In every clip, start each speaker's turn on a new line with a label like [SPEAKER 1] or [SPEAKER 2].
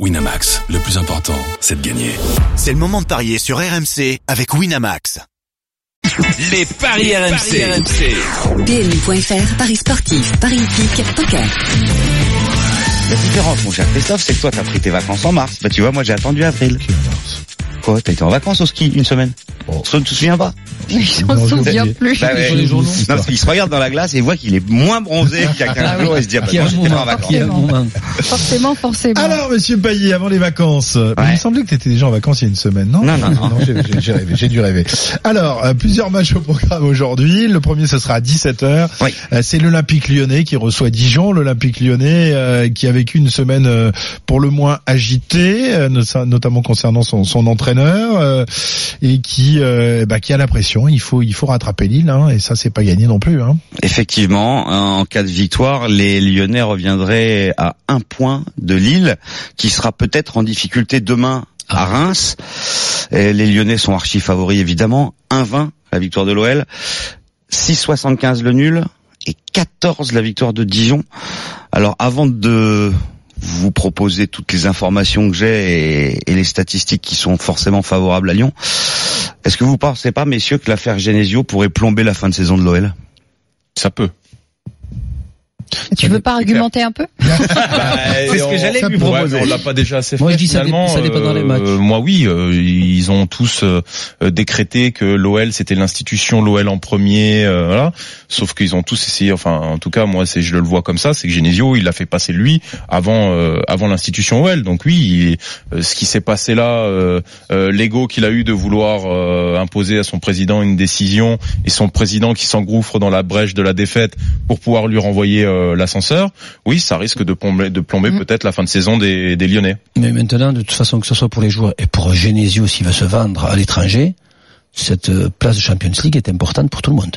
[SPEAKER 1] Winamax, le plus important, c'est de gagner.
[SPEAKER 2] C'est le moment de parier sur RMC avec Winamax.
[SPEAKER 1] Les paris, RMC.
[SPEAKER 3] PMU.fr, Paris sportif, Paris hippique, poker.
[SPEAKER 4] La différence, mon cher Christophe, c'est que toi, t'as pris tes vacances en mars. Bah, tu vois, moi, j'ai attendu avril. Quoi T'as été en vacances au ski une semaine? Ça ne te souviens pas?
[SPEAKER 5] Souvient plus.
[SPEAKER 4] Bah, ouais. Non, parce qu'il se regarde dans la glace et voit qu'il est moins bronzé qu'il y a 15 jours et se dit, ah, bah, non, j'étais pas en vacances.
[SPEAKER 5] Forcément, forcément.
[SPEAKER 6] Alors, monsieur Payet, avant les vacances, il me semblait que tu étais déjà en vacances il y a une semaine, non
[SPEAKER 4] Non, non, non.
[SPEAKER 6] j'ai- rêvé, j'ai dû rêver. Alors, euh, plusieurs matchs au programme aujourd'hui. Le premier, ce sera à 17h.
[SPEAKER 4] Oui.
[SPEAKER 6] Euh, c'est l'Olympique lyonnais qui reçoit Dijon. L'Olympique lyonnais euh, qui a vécu une semaine euh, pour le moins agitée, euh, not- notamment concernant son, son entraîneur, euh, et qui, euh, bah, qui a la pression. Il faut, il faut rattraper Lille, hein, et ça, c'est pas gagné non plus. Hein.
[SPEAKER 4] Effectivement, en cas de victoire, les Lyonnais reviendraient à un point de Lille, qui sera peut-être en difficulté demain à Reims. Et les Lyonnais sont archi favoris évidemment. 1-20 la victoire de l'OL, 6,75 le nul et 14 la victoire de Dijon. Alors avant de vous proposer toutes les informations que j'ai et, et les statistiques qui sont forcément favorables à Lyon, est-ce que vous pensez pas, messieurs, que l'affaire Genesio pourrait plomber la fin de saison de l'OL
[SPEAKER 7] Ça peut.
[SPEAKER 5] Tu veux pas argumenter un peu?
[SPEAKER 4] C'est ce que j'allais lui proposer.
[SPEAKER 7] on l'a pas déjà assez
[SPEAKER 8] Moi,
[SPEAKER 7] fait
[SPEAKER 8] je dis ça dé-
[SPEAKER 7] finalement.
[SPEAKER 8] ça dépend dans les
[SPEAKER 7] Euh,
[SPEAKER 8] matchs.
[SPEAKER 7] moi oui, euh, ils ont tous euh, euh, décrété que l'OL c'était l'institution, l'OL en premier, euh, voilà. Sauf qu'ils ont tous essayé, enfin en tout cas moi c'est je le vois comme ça, c'est que Genesio il l'a fait passer lui avant euh, avant l'institution OL. Donc oui, il- euh, ce qui s'est passé là, euh, euh, l'ego qu'il a eu de vouloir euh, imposer à son président une décision et son président qui s'engouffre dans la brèche de la défaite pour pouvoir lui renvoyer euh, l'ascenseur. Oui, ça risque de plomber, de plomber
[SPEAKER 5] Mm.
[SPEAKER 7] peut-être la fin de saison des, des Lyonnais.
[SPEAKER 8] Mais maintenant, de toute façon, que ce soit pour les joueurs et pour Genesio s'il va se vendre à l'étranger, cette euh, place de Champions League est importante pour tout le monde.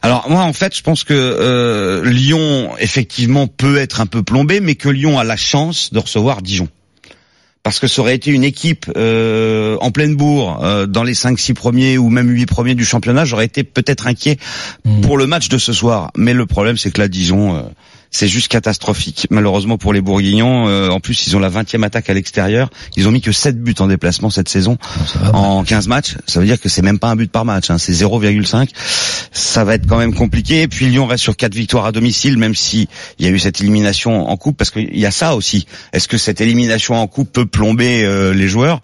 [SPEAKER 4] Alors moi en fait je pense que euh, Lyon effectivement peut être un peu plombé, mais que Lyon a la chance de recevoir Dijon. Parce que ça aurait été une équipe euh, en pleine bourre euh, dans les 5-6 premiers ou même 8 premiers du championnat, j'aurais été peut-être inquiet
[SPEAKER 8] Mm.
[SPEAKER 4] pour le match de ce soir. Mais le problème c'est que là Dijon euh, c'est juste catastrophique. Malheureusement pour les Bourguignons, euh, en plus ils ont la 20e attaque à l'extérieur. Ils ont mis que 7 buts en déplacement cette saison en 15 matchs. Ça veut dire que c'est même pas un but par match, hein, c'est 0,5. Ça va être quand même compliqué. Et puis Lyon reste sur quatre victoires à domicile, même si il y a eu cette élimination en coupe, parce qu'il y a ça aussi. Est-ce que cette élimination en coupe peut plomber euh, les joueurs?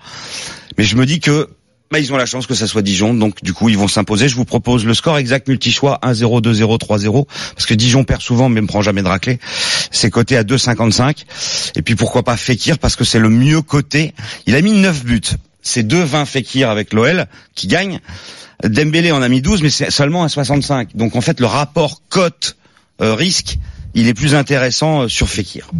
[SPEAKER 4] Mais je me dis que bah, ils ont la chance que ça soit Dijon, donc du coup ils vont s'imposer. Je vous propose le score exact multi-choix 1-0, 2-0, 3-0, parce que Dijon perd souvent mais ne prend jamais de raclée. C'est coté à 2,55. Et puis pourquoi pas Fekir, parce que c'est le mieux coté. Il a mis 9 buts. C'est 2-20 Fekir avec l'OL qui gagne. Dembélé en a mis 12, mais c'est seulement à 65. Donc en fait le rapport cote euh, risque, il est plus intéressant euh, sur Fekir.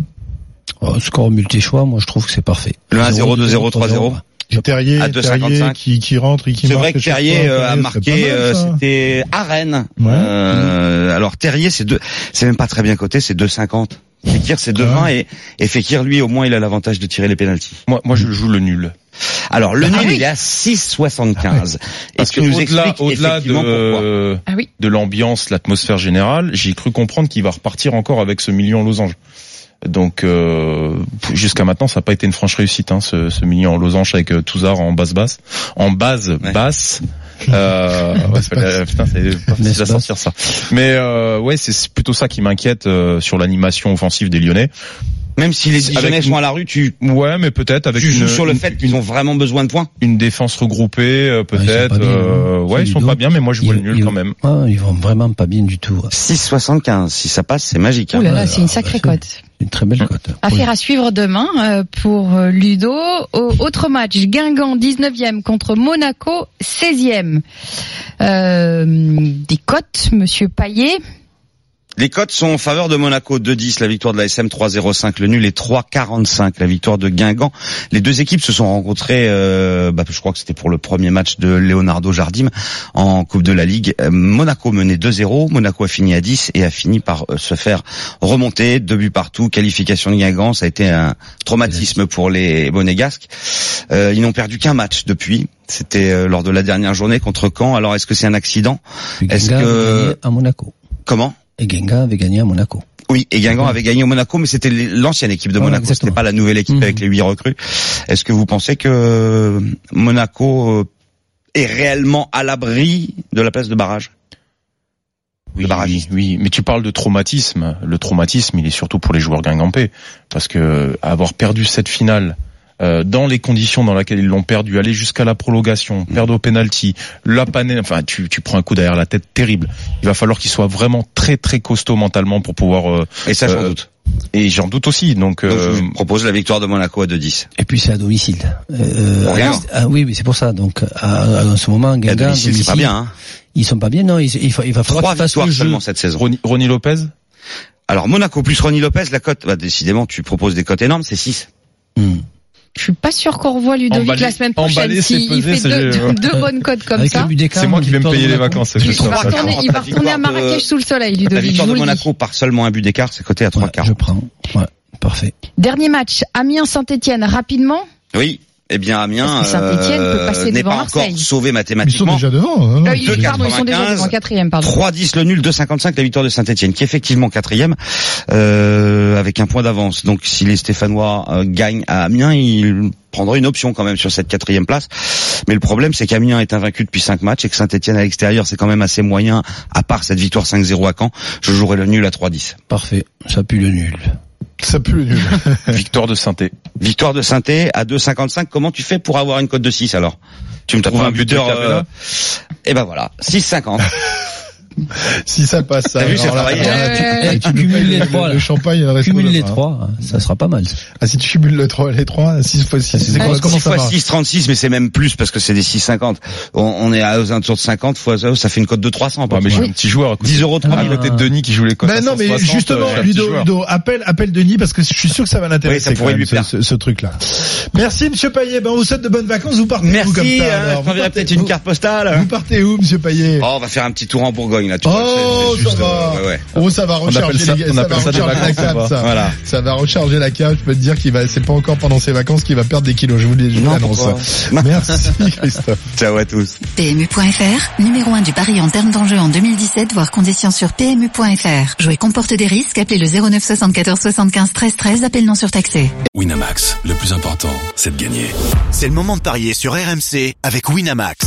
[SPEAKER 8] Oh, score multi-choix, moi je trouve que c'est parfait.
[SPEAKER 4] Le 1-0, 2-0, 3-0.
[SPEAKER 6] Terrier,
[SPEAKER 4] À
[SPEAKER 6] Terrier
[SPEAKER 4] 2,55.
[SPEAKER 6] qui, qui rentre et qui
[SPEAKER 4] C'est vrai que Terrier
[SPEAKER 6] fois.
[SPEAKER 4] euh, a marqué, euh, c'était à Rennes.
[SPEAKER 6] Ouais.
[SPEAKER 4] Euh, alors Terrier, c'est deux, c'est même pas très bien coté, c'est 2,50. Fekir, c'est 2,20 et, et Fekir, lui, au moins, il a l'avantage de tirer les pénalties.
[SPEAKER 7] Moi, moi, je joue le nul.
[SPEAKER 4] Alors le
[SPEAKER 5] Ah
[SPEAKER 4] nul,
[SPEAKER 5] oui.
[SPEAKER 4] il est à 6,75.
[SPEAKER 7] Parce
[SPEAKER 4] et tu
[SPEAKER 7] que
[SPEAKER 4] nous
[SPEAKER 7] au-delà,
[SPEAKER 4] pourquoi.
[SPEAKER 7] de,
[SPEAKER 5] Ah oui.
[SPEAKER 7] de l'ambiance, l'atmosphère générale, j'ai cru comprendre qu'il va repartir encore avec ce million en losange. Donc euh, jusqu'à maintenant, ça n'a pas été une franche réussite, hein, ce, ce million en losange avec euh, Touzard en basse basse, en base
[SPEAKER 4] Ouais.
[SPEAKER 7] basse. Euh, ouais, c'est pas- putain, c'est pas facile à sortir ça. Mais euh, ouais, c'est c'est plutôt ça qui m'inquiète euh, sur l'animation offensive des Lyonnais.
[SPEAKER 4] Même si les Dijonais sont à la rue, tu,
[SPEAKER 7] Ouais, mais peut-être avec
[SPEAKER 4] tu joues sur le
[SPEAKER 7] une-
[SPEAKER 4] fait qu'ils ont vraiment besoin de points.
[SPEAKER 7] une défense regroupée, euh,
[SPEAKER 8] ils sont
[SPEAKER 7] peut-être.
[SPEAKER 8] pas bien,
[SPEAKER 7] euh,
[SPEAKER 8] hein.
[SPEAKER 7] ouais, ils
[SPEAKER 8] C'est
[SPEAKER 7] sont
[SPEAKER 8] Ludo.
[SPEAKER 7] pas bien, mais moi je vois le nul
[SPEAKER 8] ils-
[SPEAKER 7] quand même.
[SPEAKER 8] Ah, ils vont vraiment pas bien du tout.
[SPEAKER 4] 6,75. Si ça passe, c'est magique. hein.
[SPEAKER 5] Là là, c'est une
[SPEAKER 8] bah,
[SPEAKER 5] sacrée cote.
[SPEAKER 8] Une très belle cote.
[SPEAKER 5] Affaire à suivre demain euh, pour euh, Ludo. Au- autre match, Guingamp 19e contre Monaco 16e. Euh, des cotes, Monsieur Payet.
[SPEAKER 4] Les cotes sont en faveur de Monaco 2-10, la victoire de la SM 3-0-5, le nul est 3-45, la victoire de Guingamp. Les deux équipes se sont rencontrées, euh, bah, je crois que c'était pour le premier match de Leonardo Jardim en Coupe de la Ligue. Monaco menait 2-0, Monaco a fini à 10 et a fini par euh, se faire remonter, deux buts partout, qualification de Guingamp, ça a été un traumatisme pour les Monégasques. Euh, ils n'ont perdu qu'un match depuis. C'était euh, lors de la dernière journée contre Caen. Alors est-ce que c'est un accident? Est-ce que-
[SPEAKER 8] à Monaco.
[SPEAKER 4] Comment?
[SPEAKER 8] Et Guingamp avait gagné à Monaco.
[SPEAKER 4] Oui, et Guingamp avait gagné au Monaco, mais c'était l'ancienne équipe de Monaco, c'était pas la nouvelle équipe
[SPEAKER 8] Mhm.
[SPEAKER 4] avec les huit recrues. Est-ce que vous pensez que Monaco euh, est réellement à l'abri de la place de barrage?
[SPEAKER 7] Oui, oui, oui, mais tu parles de traumatisme. Le traumatisme, il est surtout pour les joueurs guingampais, parce que avoir perdu cette finale euh, dans les conditions dans lesquelles ils l'ont perdu, aller jusqu'à la prolongation, perdre au penalty, la panne, enfin, tu, tu prends un coup derrière la tête terrible. Il va falloir qu'il soit vraiment très très costaud mentalement pour pouvoir. euh,
[SPEAKER 4] Et ça, j'en
[SPEAKER 7] Euh,
[SPEAKER 4] doute.
[SPEAKER 7] et j'en doute aussi. Donc,
[SPEAKER 4] Donc,
[SPEAKER 7] euh,
[SPEAKER 4] je vous propose la victoire de Monaco à 2-10.
[SPEAKER 8] Et puis c'est à domicile. Euh,
[SPEAKER 4] rien.
[SPEAKER 8] ah, oui, oui, c'est pour ça. Donc à, à- ce moment,
[SPEAKER 4] Et à
[SPEAKER 8] Guingamp,
[SPEAKER 4] domicile, c'est pas bien. Hein.
[SPEAKER 8] Ils sont pas bien. Non, il, fa- il va falloir
[SPEAKER 4] Trois
[SPEAKER 8] qu'ils fassent
[SPEAKER 4] seulement cette saison.
[SPEAKER 7] Ronny, Ronny Lopez?
[SPEAKER 4] Alors Monaco plus Ronny Lopez, la cote, bah, décidément, tu proposes des cotes énormes, c'est 6.
[SPEAKER 8] Hmm.
[SPEAKER 5] Je suis pas sûr qu'on revoit Ludovic
[SPEAKER 7] Emballé-
[SPEAKER 5] la semaine prochaine.
[SPEAKER 7] emballé, c'est
[SPEAKER 5] S'il
[SPEAKER 7] pesé,
[SPEAKER 5] fait
[SPEAKER 7] c'est-
[SPEAKER 5] deux, deux bonnes cotes comme
[SPEAKER 8] Avec
[SPEAKER 5] ça.
[SPEAKER 8] le but d'écart,
[SPEAKER 7] C'est moi qui vais me
[SPEAKER 8] victoire de
[SPEAKER 7] payer les
[SPEAKER 8] Monaco.
[SPEAKER 7] vacances. c'est
[SPEAKER 5] Il va retourner, il va retourner à Marrakech sous le soleil,
[SPEAKER 4] La
[SPEAKER 5] Ludovic. Je
[SPEAKER 4] victoire
[SPEAKER 5] vous
[SPEAKER 4] de
[SPEAKER 5] le dis.
[SPEAKER 4] Monaco par seulement un but d'écart, c'est coté à
[SPEAKER 8] Ouais,
[SPEAKER 4] 3,40.
[SPEAKER 8] je prends. Ouais, parfait.
[SPEAKER 5] Dernier match, Amiens-Saint-Etienne, rapidement.
[SPEAKER 4] Oui. Eh bien, Amiens
[SPEAKER 5] passer
[SPEAKER 4] n'est pas
[SPEAKER 5] Marseille.
[SPEAKER 4] encore sauvé
[SPEAKER 6] Ils sont
[SPEAKER 4] mathématiquement.
[SPEAKER 6] déjà devant. hein,
[SPEAKER 5] Euh, ils,
[SPEAKER 4] 2,95.
[SPEAKER 5] pardon, ils sont déjà devant quatrième, pardon.
[SPEAKER 4] 3-10 le nul, 2,55 la victoire de Saint-Etienne, qui est effectivement quatrième, euh, avec un point d'avance. Donc si les Stéphanois euh, gagnent à Amiens, ils prendront une option quand même sur cette quatrième place. Mais le problème, c'est qu'Amiens est invaincu depuis 5 matchs et que Saint-Etienne à l'extérieur, c'est quand même assez moyen, à part cette victoire 5-0 à Caen. Je jouerai le nul à 3-10.
[SPEAKER 8] Parfait. Ça pue le nul.
[SPEAKER 6] Ça pue le nul.
[SPEAKER 7] Victoire de Sainté.
[SPEAKER 4] Victoire de saint à 2,55. Comment tu fais pour avoir une cote de 6 alors? Tu me trouves un buteur... Euh, Et ben voilà, 6,50.
[SPEAKER 6] si ça passe, ça.
[SPEAKER 4] T'as vu, c'est
[SPEAKER 6] là,
[SPEAKER 4] travaillé,
[SPEAKER 6] là,
[SPEAKER 5] hein.
[SPEAKER 6] tu-
[SPEAKER 8] cumules les
[SPEAKER 6] le-
[SPEAKER 8] trois,
[SPEAKER 6] Le champagne, reste
[SPEAKER 8] Cumule
[SPEAKER 6] au
[SPEAKER 8] les
[SPEAKER 6] départ, hein.
[SPEAKER 8] trois, ça sera pas mal.
[SPEAKER 6] Ah, si tu cumules le 3, les 3, 6 fois 6, c'est quoi, comment
[SPEAKER 4] 6
[SPEAKER 6] ça
[SPEAKER 4] fois
[SPEAKER 6] va
[SPEAKER 4] 6, 36, mais c'est même plus parce que c'est des 6,50. On, on est à aux alentours de 50 fois, ça ça fait une cote de 300.
[SPEAKER 7] Ouais, mais j'ai un petit joueur à côté.
[SPEAKER 4] 10 euros de
[SPEAKER 7] À
[SPEAKER 4] prix.
[SPEAKER 7] côté de Denis qui joue les cotes.
[SPEAKER 6] Ben
[SPEAKER 7] à
[SPEAKER 6] non, mais
[SPEAKER 7] 160,
[SPEAKER 6] justement,
[SPEAKER 7] euh, j'ai
[SPEAKER 6] Ludo, appelle, appelle Denis parce que je suis sûr que ça va l'intéresser.
[SPEAKER 4] Oui, ça pourrait lui plaire.
[SPEAKER 6] ce, truc-là. Merci, Monsieur Payet. Ben, on vous souhaite de bonnes vacances. Vous partez où comme
[SPEAKER 4] Merci,
[SPEAKER 6] ça,
[SPEAKER 4] euh,
[SPEAKER 6] alors
[SPEAKER 4] je
[SPEAKER 6] Vous
[SPEAKER 4] t'enverrai
[SPEAKER 6] partez-
[SPEAKER 4] peut-être une carte postale.
[SPEAKER 6] Vous partez où, Monsieur Payet?
[SPEAKER 4] Oh, on va faire un petit tour en Bourgogne là. Tu
[SPEAKER 6] Oh,
[SPEAKER 4] vois,
[SPEAKER 6] ça va.
[SPEAKER 4] euh, ouais, ouais.
[SPEAKER 6] Oh, ça va recharger
[SPEAKER 7] ça-
[SPEAKER 6] les
[SPEAKER 7] on
[SPEAKER 6] ça
[SPEAKER 7] appelle
[SPEAKER 6] va
[SPEAKER 7] ça des
[SPEAKER 6] recharger la
[SPEAKER 7] vacances,
[SPEAKER 6] cave,
[SPEAKER 7] ou pas
[SPEAKER 6] ça.
[SPEAKER 4] Voilà.
[SPEAKER 6] Ça va recharger la cave. Je peux te dire qu'il va, c'est pas encore pendant ses vacances qu'il va perdre des kilos. Je vous l'annonce. Merci, Christophe.
[SPEAKER 4] Ciao à tous.
[SPEAKER 3] PMU.fr, numéro 1 du pari en termes d'enjeu en 2017, voire conditions sur PMU.fr. Jouer comporte des risques, appelez le 09 74 75 13 13, appel non surtaxé.
[SPEAKER 1] Winamax, le plus important, c'est de gagner.
[SPEAKER 2] C'est le moment de parier sur RMC avec Winamax.